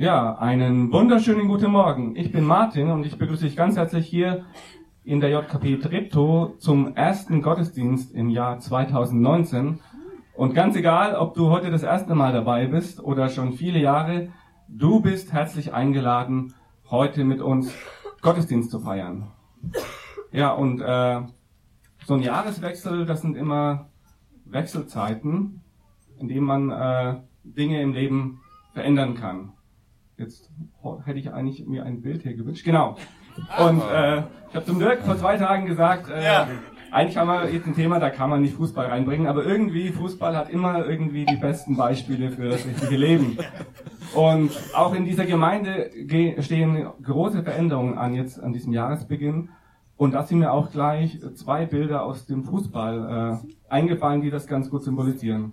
Ja, einen wunderschönen guten Morgen. Ich bin Martin und ich begrüße dich ganz herzlich hier in der JKP Treptow zum ersten Gottesdienst im Jahr 2019. Und ganz egal, ob du heute das erste Mal dabei bist oder schon viele Jahre, du bist herzlich eingeladen, heute mit uns Gottesdienst zu feiern. Ja, und äh, so ein Jahreswechsel, das sind immer Wechselzeiten, in denen man äh, Dinge im Leben verändern kann. Jetzt hätte ich eigentlich mir ein Bild hier gewünscht. Genau. Und äh, ich habe zum Dirk vor zwei Tagen gesagt, äh, ja. eigentlich haben wir jetzt ein Thema, da kann man nicht Fußball reinbringen, aber irgendwie, Fußball hat immer irgendwie die besten Beispiele für das richtige Leben. Und auch in dieser Gemeinde stehen große Veränderungen an jetzt an diesem Jahresbeginn. Und da sind mir auch gleich zwei Bilder aus dem Fußball äh, eingefallen, die das ganz gut symbolisieren.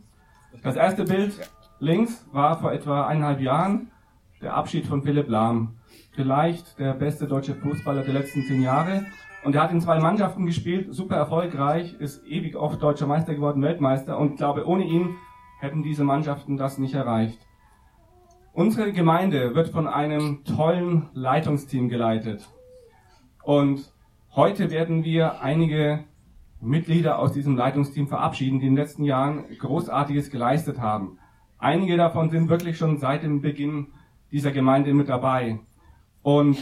Das erste Bild links war vor etwa eineinhalb Jahren der Abschied von Philipp Lahm. Vielleicht der beste deutsche Fußballer der letzten zehn Jahre. Und er hat in zwei Mannschaften gespielt, super erfolgreich, ist ewig oft deutscher Meister geworden, Weltmeister. Und ich glaube, ohne ihn hätten diese Mannschaften das nicht erreicht. Unsere Gemeinde wird von einem tollen Leitungsteam geleitet. Und heute werden wir einige Mitglieder aus diesem Leitungsteam verabschieden, die in den letzten Jahren Großartiges geleistet haben. Einige davon sind wirklich schon seit dem Beginn dieser Gemeinde mit dabei. Und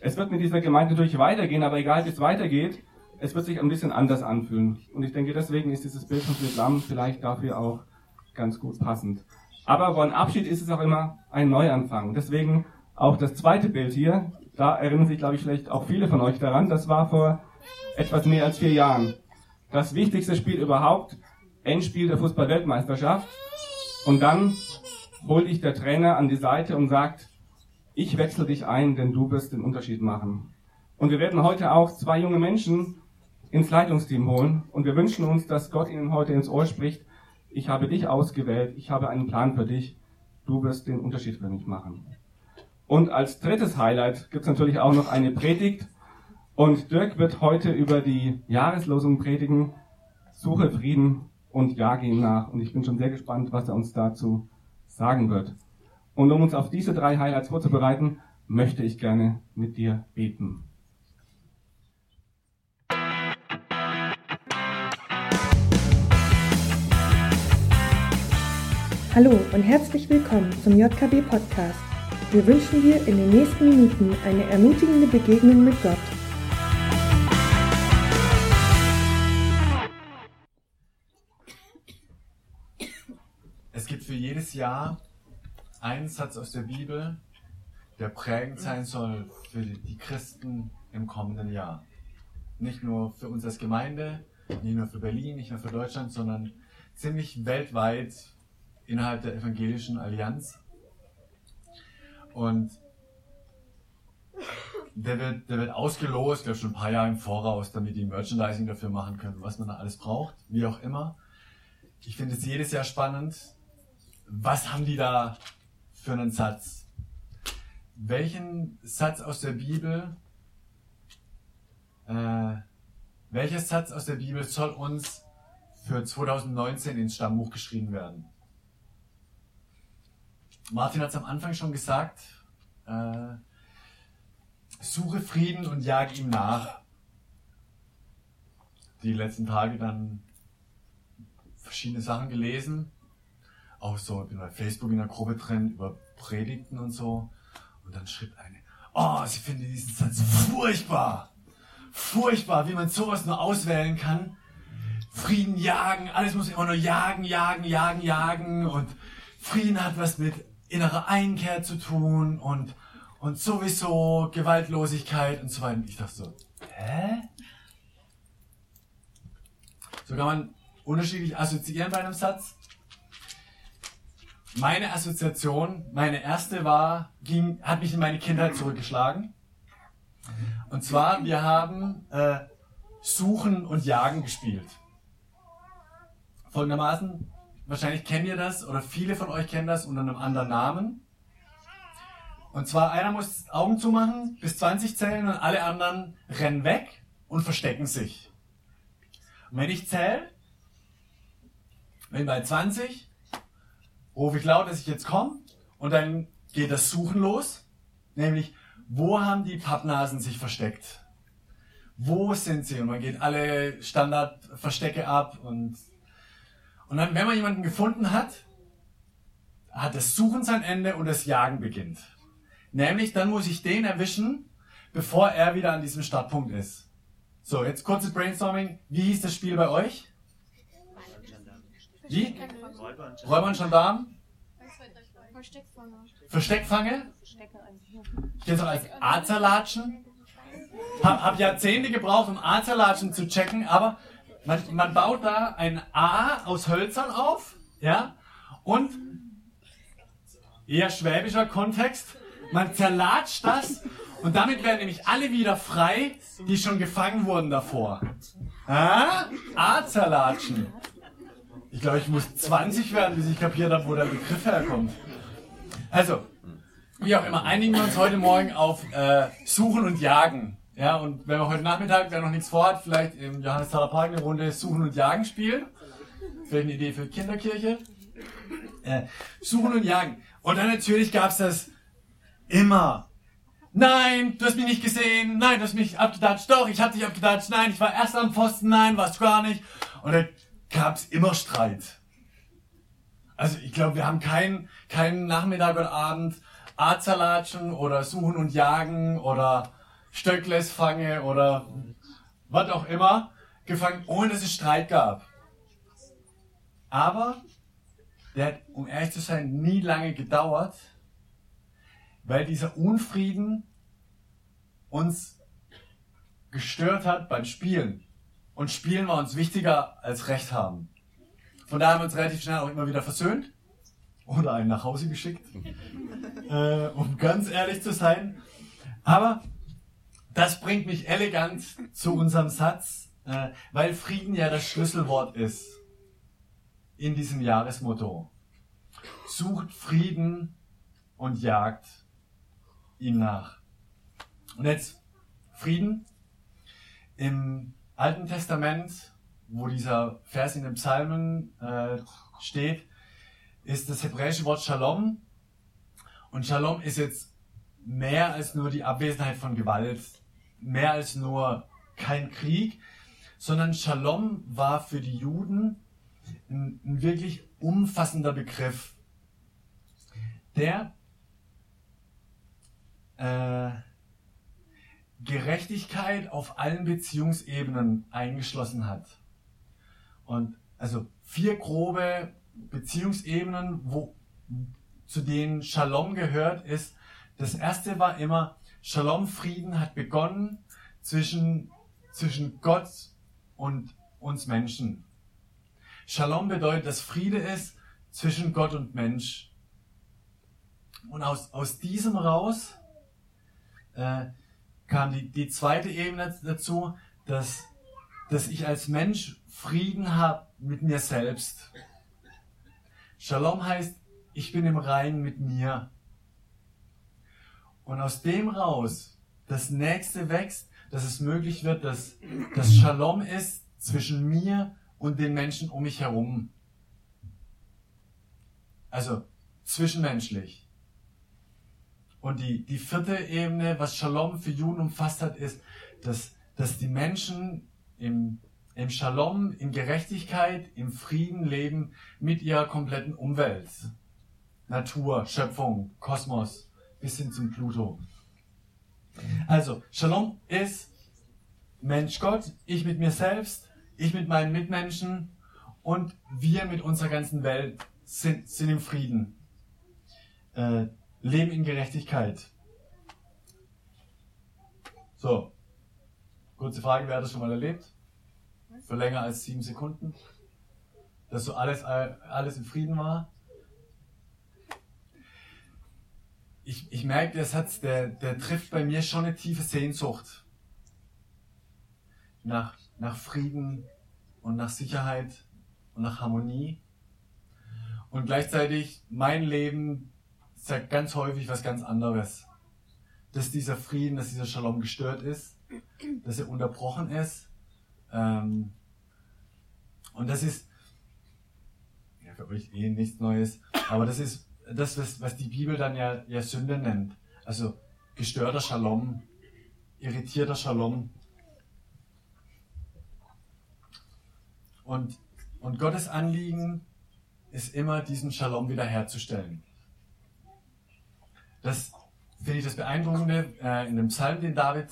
es wird mit dieser Gemeinde natürlich weitergehen, aber egal wie es weitergeht, es wird sich ein bisschen anders anfühlen. Und ich denke, deswegen ist dieses Bild von Islam vielleicht dafür auch ganz gut passend. Aber einem Abschied ist es auch immer ein Neuanfang. Deswegen auch das zweite Bild hier, da erinnern sich, glaube ich, vielleicht auch viele von euch daran, das war vor etwas mehr als vier Jahren. Das wichtigste Spiel überhaupt, Endspiel der Fußball-Weltmeisterschaft. Und dann holt dich der Trainer an die Seite und sagt, ich wechsle dich ein, denn du wirst den Unterschied machen. Und wir werden heute auch zwei junge Menschen ins Leitungsteam holen. Und wir wünschen uns, dass Gott ihnen heute ins Ohr spricht, ich habe dich ausgewählt, ich habe einen Plan für dich, du wirst den Unterschied für mich machen. Und als drittes Highlight gibt es natürlich auch noch eine Predigt. Und Dirk wird heute über die Jahreslosung predigen, Suche Frieden und jage ihm nach. Und ich bin schon sehr gespannt, was er uns dazu sagen wird. Und um uns auf diese drei Highlights vorzubereiten, möchte ich gerne mit dir beten. Hallo und herzlich willkommen zum JKB Podcast. Wir wünschen dir in den nächsten Minuten eine ermutigende Begegnung mit Gott. Jedes Jahr einen Satz aus der Bibel, der prägend sein soll für die Christen im kommenden Jahr. Nicht nur für uns als Gemeinde, nicht nur für Berlin, nicht nur für Deutschland, sondern ziemlich weltweit innerhalb der evangelischen Allianz. Und der wird, der wird ausgelost, glaube schon ein paar Jahre im Voraus, damit die Merchandising dafür machen können, was man da alles braucht, wie auch immer. Ich finde es jedes Jahr spannend, was haben die da für einen Satz? Welchen Satz aus der Bibel, äh, welcher Satz aus der Bibel soll uns für 2019 ins Stammbuch geschrieben werden? Martin hat es am Anfang schon gesagt, äh, suche Frieden und jage ihm nach. Die letzten Tage dann verschiedene Sachen gelesen auch so, bei Facebook in der Gruppe drin über Predigten und so. Und dann schrieb eine, oh, sie findet diesen Satz furchtbar. Furchtbar, wie man sowas nur auswählen kann. Frieden jagen, alles muss immer nur jagen, jagen, jagen, jagen. Und Frieden hat was mit innerer Einkehr zu tun und, und sowieso Gewaltlosigkeit und so weiter. Ich dachte so, hä? So kann man unterschiedlich assoziieren bei einem Satz. Meine Assoziation, meine erste war, ging, hat mich in meine Kindheit zurückgeschlagen. Und zwar, wir haben äh, Suchen und Jagen gespielt. Folgendermaßen, wahrscheinlich kennt ihr das oder viele von euch kennen das unter einem anderen Namen. Und zwar einer muss Augen zumachen, bis 20 zählen und alle anderen rennen weg und verstecken sich. Und wenn ich zähle, wenn bei 20 rufe ich laut, dass ich jetzt komme und dann geht das Suchen los, nämlich wo haben die Pappnasen sich versteckt? Wo sind sie? Und man geht alle Standardverstecke ab und, und dann, wenn man jemanden gefunden hat, hat das Suchen sein Ende und das Jagen beginnt. Nämlich, dann muss ich den erwischen, bevor er wieder an diesem Startpunkt ist. So, jetzt kurzes Brainstorming. Wie hieß das Spiel bei euch? Wie? Räuber und Gendarm? Versteckfange. Versteckfange? Ich kenne es auch als Arzerlatschen. Hab, hab Jahrzehnte gebraucht, um Arzerlatschen zu checken, aber man, man baut da ein A aus Hölzern auf, ja, und eher schwäbischer Kontext, man zerlatscht das und damit werden nämlich alle wieder frei, die schon gefangen wurden davor. Ah? A-Zerlatschen. Ich glaube, ich muss 20 werden, bis ich kapiert habe, wo der Begriff herkommt. Also, wie auch immer, einigen wir uns heute Morgen auf äh, Suchen und Jagen. Ja, und wenn wir heute Nachmittag, wer noch nichts vorhat, vielleicht im Johannesthaler Park eine Runde Suchen und Jagen spielen. Vielleicht eine Idee für Kinderkirche. Äh, Suchen und Jagen. Und dann natürlich gab's das immer. Nein, du hast mich nicht gesehen. Nein, du hast mich abgedatscht. Doch, ich hab dich abgedatscht. Nein, ich war erst am Pfosten. Nein, warst du gar nicht. Und dann gab's immer Streit. Also ich glaube, wir haben keinen keinen Nachmittag und Abend Arzerlatschen oder Suchen und Jagen oder Stöckles fange oder was auch immer gefangen, ohne dass es Streit gab. Aber der hat, um ehrlich zu sein, nie lange gedauert, weil dieser Unfrieden uns gestört hat beim Spielen. Und Spielen war uns wichtiger als Recht haben. Von daher haben wir uns relativ schnell auch immer wieder versöhnt oder einen nach Hause geschickt, äh, um ganz ehrlich zu sein. Aber das bringt mich elegant zu unserem Satz, äh, weil Frieden ja das Schlüsselwort ist in diesem Jahresmotto. Sucht Frieden und jagt ihm nach. Und jetzt Frieden. Im Alten Testament, wo dieser Vers in den Psalmen äh, steht, ist das hebräische Wort Shalom. Und Shalom ist jetzt mehr als nur die Abwesenheit von Gewalt, mehr als nur kein Krieg, sondern Shalom war für die Juden ein, ein wirklich umfassender Begriff, der äh, Gerechtigkeit auf allen Beziehungsebenen eingeschlossen hat. Und also vier grobe Beziehungsebenen, wo, zu denen Shalom gehört, ist, das erste war immer, Shalom Frieden hat begonnen zwischen, zwischen Gott und uns Menschen. Shalom bedeutet, dass Friede ist zwischen Gott und Mensch. Und aus, aus diesem raus äh, kam die, die zweite Ebene dazu, dass, dass ich als Mensch Frieden habe mit mir selbst. Shalom heißt, ich bin im Reinen mit mir. Und aus dem raus, das nächste wächst, dass es möglich wird, dass das Shalom ist zwischen mir und den Menschen um mich herum. Also zwischenmenschlich. Und die, die vierte Ebene, was Shalom für Juden umfasst hat, ist, dass, dass die Menschen im, im Shalom, in Gerechtigkeit, im Frieden leben mit ihrer kompletten Umwelt. Natur, Schöpfung, Kosmos, bis hin zum Pluto. Also, Shalom ist Mensch Gott, ich mit mir selbst, ich mit meinen Mitmenschen und wir mit unserer ganzen Welt sind, sind im Frieden. Äh, leben in Gerechtigkeit. So, kurze Frage, wer hat das schon mal erlebt? Für länger als sieben Sekunden? Dass so alles, alles in Frieden war? Ich, ich merke, der Satz, der, der trifft bei mir schon eine tiefe Sehnsucht nach, nach Frieden und nach Sicherheit und nach Harmonie. Und gleichzeitig mein Leben sagt ganz häufig was ganz anderes. Dass dieser Frieden, dass dieser Shalom gestört ist, dass er unterbrochen ist. Ähm, und das ist ja für euch eh nichts Neues, aber das ist das, was, was die Bibel dann ja, ja Sünde nennt. Also gestörter Shalom, irritierter Shalom. Und, und Gottes Anliegen ist immer, diesen Shalom wiederherzustellen. Das finde ich das Beeindruckende äh, in dem Psalm, den David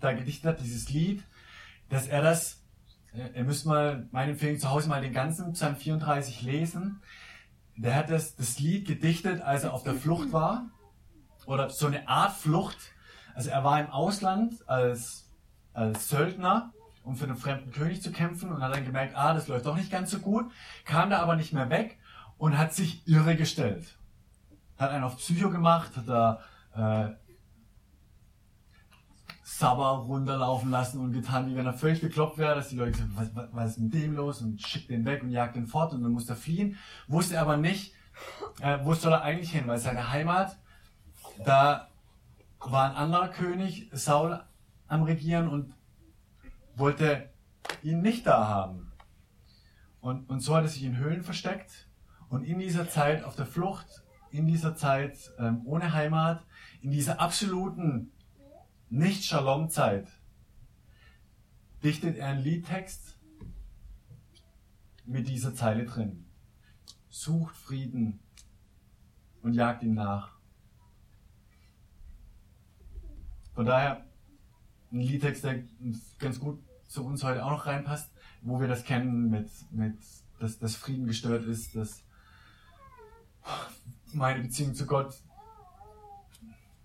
da gedichtet hat, dieses Lied, dass er das, äh, ihr müsst mal, meine Empfehlung zu Hause mal den ganzen Psalm 34 lesen. Der hat das, das Lied gedichtet, als er auf der Flucht war. Oder so eine Art Flucht. Also er war im Ausland als, als Söldner, um für einen fremden König zu kämpfen und hat dann gemerkt, ah, das läuft doch nicht ganz so gut, kam da aber nicht mehr weg und hat sich irre gestellt. Hat einen auf Psycho gemacht, hat da äh, Sabber runterlaufen lassen und getan, wie wenn er völlig bekloppt wäre, dass die Leute sagen, was, was, was ist mit dem los und schickt den weg und jagt den fort und dann muss er fliehen. Wusste aber nicht, äh, wo soll er eigentlich hin, weil seine Heimat, da war ein anderer König, Saul, am Regieren und wollte ihn nicht da haben. Und, und so hat er sich in Höhlen versteckt und in dieser Zeit auf der Flucht, in dieser Zeit ähm, ohne Heimat, in dieser absoluten Nicht-Shalom-Zeit, dichtet er einen Liedtext mit dieser Zeile drin. Sucht Frieden und jagt ihm nach. Von daher ein Liedtext, der ganz gut zu uns heute auch noch reinpasst, wo wir das kennen, mit, mit dass, dass Frieden gestört ist, dass meine Beziehung zu Gott,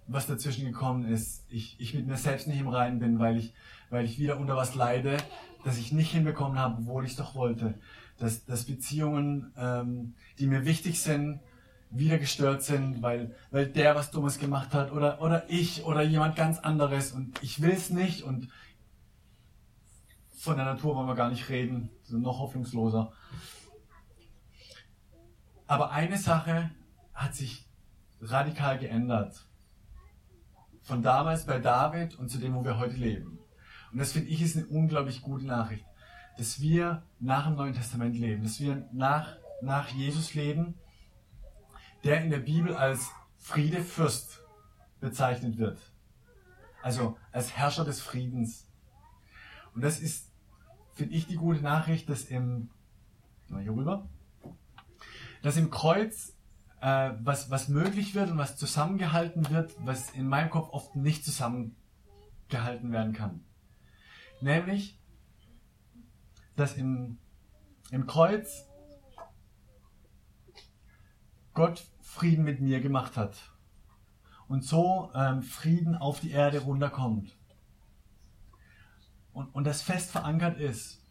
was dazwischen gekommen ist, ich, ich mit mir selbst nicht im Reinen bin, weil ich, weil ich wieder unter was leide, das ich nicht hinbekommen habe, obwohl ich es doch wollte. Dass, dass Beziehungen, ähm, die mir wichtig sind, wieder gestört sind, weil, weil der was Dummes gemacht hat oder, oder ich oder jemand ganz anderes und ich will es nicht und von der Natur wollen wir gar nicht reden, sind noch hoffnungsloser. Aber eine Sache hat sich radikal geändert. Von damals bei David und zu dem, wo wir heute leben. Und das finde ich ist eine unglaublich gute Nachricht, dass wir nach dem Neuen Testament leben, dass wir nach, nach Jesus leben der in der Bibel als Friedefürst bezeichnet wird. Also als Herrscher des Friedens. Und das ist, finde ich, die gute Nachricht, dass im, hier rüber, dass im Kreuz äh, was, was möglich wird und was zusammengehalten wird, was in meinem Kopf oft nicht zusammengehalten werden kann. Nämlich, dass im, im Kreuz Gott Frieden mit mir gemacht hat. Und so ähm, Frieden auf die Erde runterkommt. Und, und das fest verankert ist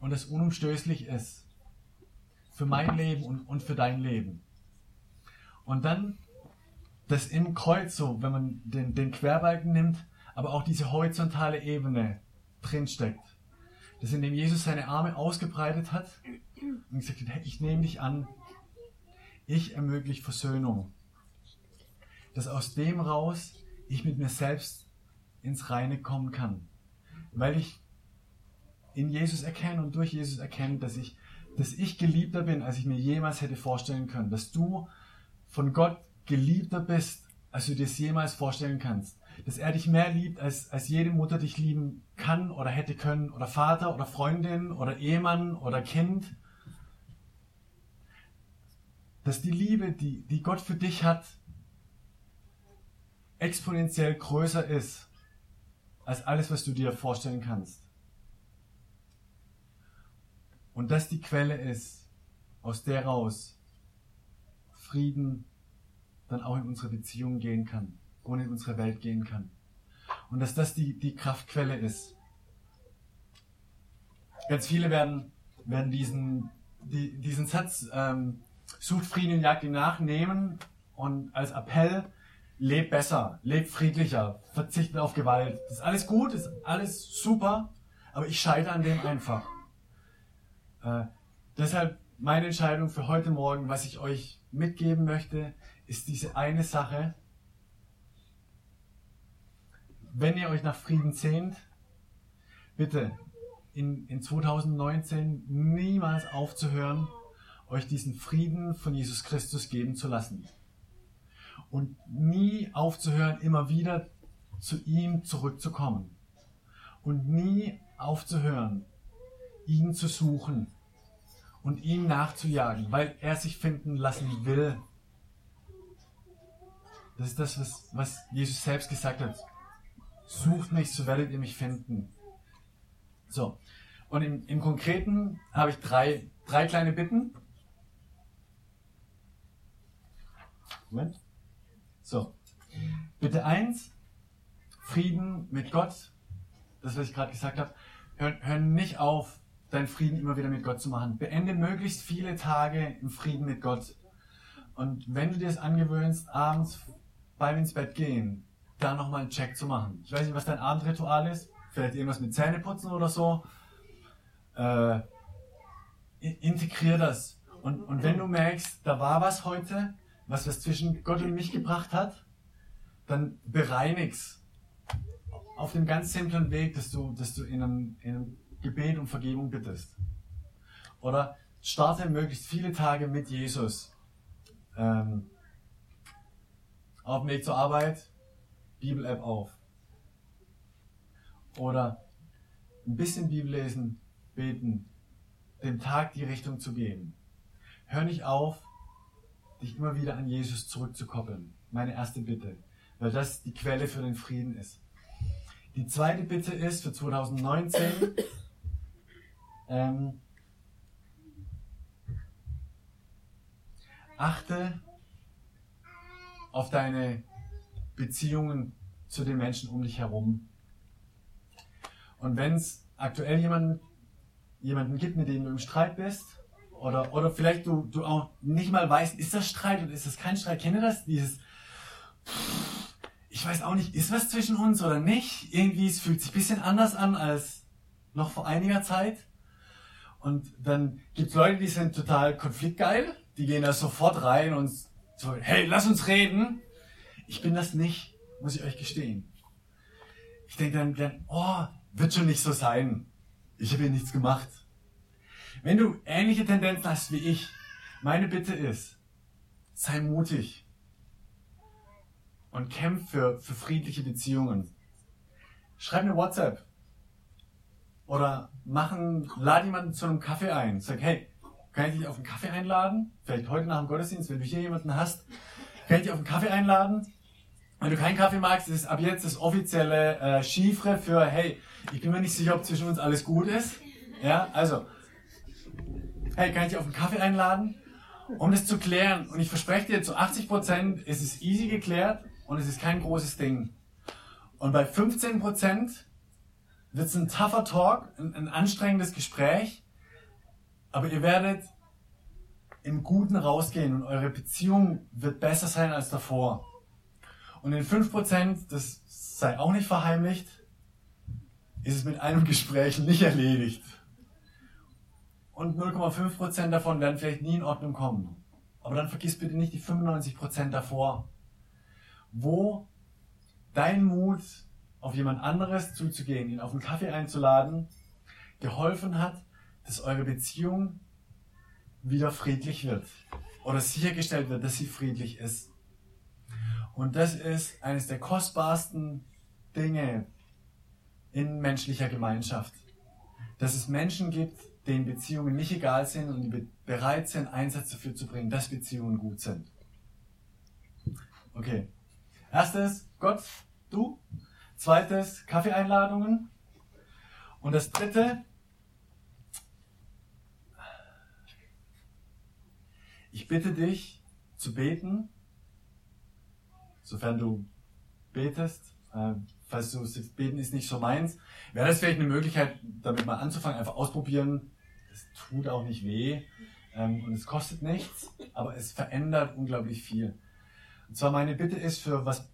und das unumstößlich ist. Für mein Leben und, und für dein Leben. Und dann das im Kreuz so, wenn man den, den Querbalken nimmt, aber auch diese horizontale Ebene drinsteckt. Das in dem Jesus seine Arme ausgebreitet hat und gesagt hat, hey, ich nehme dich an, ich ermögliche Versöhnung. Dass aus dem raus ich mit mir selbst ins Reine kommen kann. Weil ich in Jesus erkenne und durch Jesus erkenne, dass ich, dass ich geliebter bin, als ich mir jemals hätte vorstellen können. Dass du von Gott geliebter bist, als du dir es jemals vorstellen kannst. Dass er dich mehr liebt, als, als jede Mutter dich lieben kann oder hätte können. Oder Vater oder Freundin oder Ehemann oder Kind dass die Liebe, die, die Gott für dich hat, exponentiell größer ist als alles, was du dir vorstellen kannst. Und dass die Quelle ist, aus der raus Frieden dann auch in unsere Beziehungen gehen kann und in unsere Welt gehen kann. Und dass das die, die Kraftquelle ist. Ganz viele werden, werden diesen, die, diesen Satz ähm, sucht Frieden und jagt ihm nach, nehmen und als Appell, leb besser, leb friedlicher, verzichte auf Gewalt. Das ist alles gut, ist alles super, aber ich scheitere an dem einfach. Äh, deshalb meine Entscheidung für heute Morgen, was ich euch mitgeben möchte, ist diese eine Sache. Wenn ihr euch nach Frieden sehnt, bitte in, in 2019 niemals aufzuhören, euch diesen Frieden von Jesus Christus geben zu lassen. Und nie aufzuhören, immer wieder zu ihm zurückzukommen. Und nie aufzuhören, ihn zu suchen und ihm nachzujagen, weil er sich finden lassen will. Das ist das, was, was Jesus selbst gesagt hat. Sucht mich, so werdet ihr mich finden. So. Und im, im Konkreten habe ich drei, drei kleine Bitten. Moment. So. Bitte eins, Frieden mit Gott. Das, was ich gerade gesagt habe. Hör, hör nicht auf, deinen Frieden immer wieder mit Gott zu machen. Beende möglichst viele Tage im Frieden mit Gott. Und wenn du dir es angewöhnst, abends beim ins Bett gehen, da nochmal einen Check zu machen. Ich weiß nicht, was dein Abendritual ist. Vielleicht irgendwas mit Zähneputzen oder so. Äh, integrier das. Und, und wenn du merkst, da war was heute, was was zwischen Gott und mich gebracht hat, dann bereinig's. Auf dem ganz simplen Weg, dass du, dass du in einem, in einem Gebet um Vergebung bittest. Oder starte möglichst viele Tage mit Jesus. Ähm, auf dem Weg zur Arbeit, Bibel-App auf. Oder ein bisschen Bibel lesen, beten, dem Tag die Richtung zu geben. Hör nicht auf, dich immer wieder an Jesus zurückzukoppeln. Meine erste Bitte, weil das die Quelle für den Frieden ist. Die zweite Bitte ist für 2019, ähm, achte auf deine Beziehungen zu den Menschen um dich herum. Und wenn es aktuell jemanden, jemanden gibt, mit dem du im Streit bist, oder, oder vielleicht du, du auch nicht mal weißt, ist das Streit oder ist das kein Streit, kenne das? Dieses, ich weiß auch nicht, ist was zwischen uns oder nicht? Irgendwie, es fühlt sich ein bisschen anders an als noch vor einiger Zeit. Und dann gibt's Leute, die sind total konfliktgeil, die gehen da sofort rein und so, hey, lass uns reden. Ich bin das nicht, muss ich euch gestehen. Ich denke dann, dann, oh, wird schon nicht so sein. Ich habe hier nichts gemacht. Wenn du ähnliche Tendenzen hast wie ich, meine Bitte ist, sei mutig und kämpf für, für friedliche Beziehungen. Schreib mir WhatsApp, oder machen, lad jemanden zu einem Kaffee ein. Sag, hey, kann ich dich auf einen Kaffee einladen? Vielleicht heute nach dem Gottesdienst, wenn du hier jemanden hast, kann ich dich auf einen Kaffee einladen? Wenn du keinen Kaffee magst, ist ab jetzt das offizielle äh, Chiffre für, hey, ich bin mir nicht sicher, ob zwischen uns alles gut ist. Ja, also, hey, kann ich dich auf einen Kaffee einladen? Um das zu klären. Und ich verspreche dir, zu 80 Prozent ist es easy geklärt und es ist kein großes Ding. Und bei 15 Prozent wird es ein tougher Talk, ein, ein anstrengendes Gespräch, aber ihr werdet im Guten rausgehen und eure Beziehung wird besser sein als davor. Und in 5%, das sei auch nicht verheimlicht, ist es mit einem Gespräch nicht erledigt. Und 0,5% davon werden vielleicht nie in Ordnung kommen. Aber dann vergiss bitte nicht die 95% davor. Wo dein Mut auf jemand anderes zuzugehen, ihn auf einen Kaffee einzuladen, geholfen hat, dass eure Beziehung wieder friedlich wird oder sichergestellt wird, dass sie friedlich ist. Und das ist eines der kostbarsten Dinge in menschlicher Gemeinschaft. Dass es Menschen gibt, denen Beziehungen nicht egal sind und die bereit sind, Einsatz dafür zu bringen, dass Beziehungen gut sind. Okay. Erstes, Gott, du Zweites, Kaffeeeinladungen. Und das dritte, ich bitte dich zu beten, sofern du betest. Äh, falls du beten ist nicht so meins, wäre das vielleicht eine Möglichkeit, damit mal anzufangen, einfach ausprobieren. Es tut auch nicht weh ähm, und es kostet nichts, aber es verändert unglaublich viel. Und zwar meine Bitte ist für was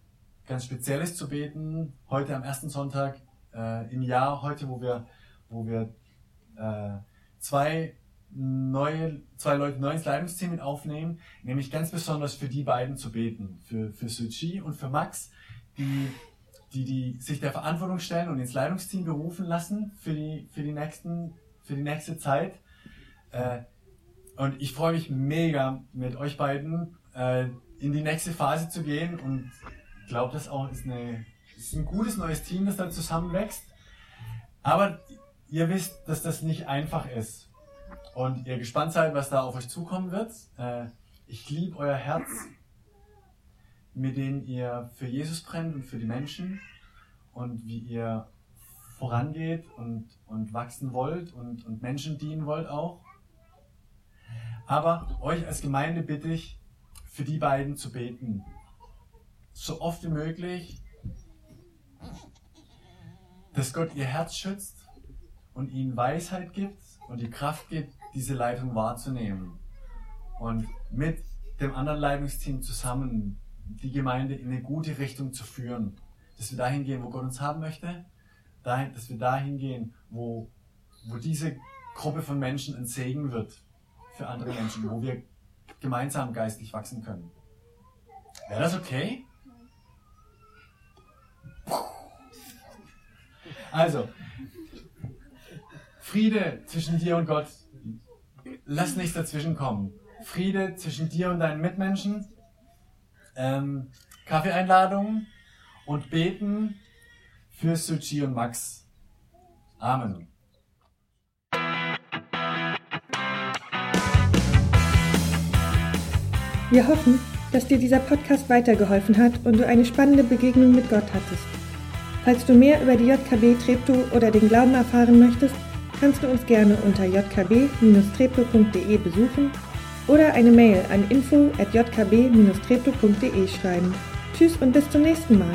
ganz Spezielles zu beten. Heute am ersten Sonntag äh, im Jahr, heute, wo wir, wo wir äh, zwei neue, zwei Leute neu ins Leitungsteam mit aufnehmen, nämlich ganz besonders für die beiden zu beten, für, für Suchi und für Max, die, die, die sich der Verantwortung stellen und ins Leitungsteam berufen lassen für die, für die nächsten, für die nächste Zeit. Äh, und ich freue mich mega mit euch beiden, äh, in die nächste Phase zu gehen und ich glaube, das auch ist, eine, ist ein gutes neues Team, das da zusammenwächst. Aber ihr wisst, dass das nicht einfach ist und ihr gespannt seid, was da auf euch zukommen wird. Äh, ich liebe euer Herz, mit dem ihr für Jesus brennt und für die Menschen und wie ihr vorangeht und, und wachsen wollt und, und Menschen dienen wollt auch. Aber euch als Gemeinde bitte ich, für die beiden zu beten. So oft wie möglich, dass Gott ihr Herz schützt und ihnen Weisheit gibt und die Kraft gibt, diese Leitung wahrzunehmen. Und mit dem anderen Leitungsteam zusammen die Gemeinde in eine gute Richtung zu führen. Dass wir dahin gehen, wo Gott uns haben möchte. Dahin, dass wir dahin gehen, wo, wo diese Gruppe von Menschen ein Segen wird für andere Menschen, wo wir gemeinsam geistlich wachsen können. Wäre das okay? Also, Friede zwischen dir und Gott. Lass nichts dazwischen kommen. Friede zwischen dir und deinen Mitmenschen. Ähm, Kaffeeeinladungen und beten für Suchi und Max. Amen. Wir hoffen, dass dir dieser Podcast weitergeholfen hat und du eine spannende Begegnung mit Gott hattest. Falls du mehr über die JKB Treptow oder den Glauben erfahren möchtest, kannst du uns gerne unter jkb-treptow.de besuchen oder eine Mail an info@jkb-treptow.de schreiben. Tschüss und bis zum nächsten Mal.